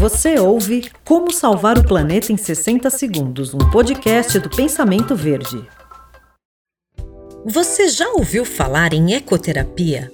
Você ouve Como Salvar o Planeta em 60 Segundos, um podcast do Pensamento Verde. Você já ouviu falar em ecoterapia?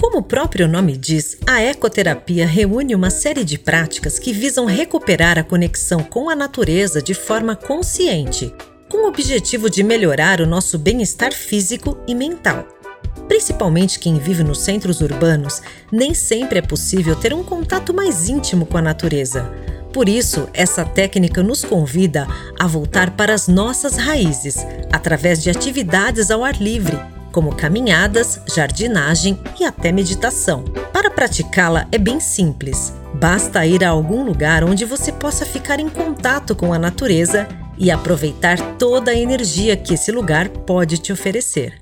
Como o próprio nome diz, a ecoterapia reúne uma série de práticas que visam recuperar a conexão com a natureza de forma consciente, com o objetivo de melhorar o nosso bem-estar físico e mental. Principalmente quem vive nos centros urbanos, nem sempre é possível ter um contato mais íntimo com a natureza. Por isso, essa técnica nos convida a voltar para as nossas raízes, através de atividades ao ar livre, como caminhadas, jardinagem e até meditação. Para praticá-la é bem simples. Basta ir a algum lugar onde você possa ficar em contato com a natureza e aproveitar toda a energia que esse lugar pode te oferecer.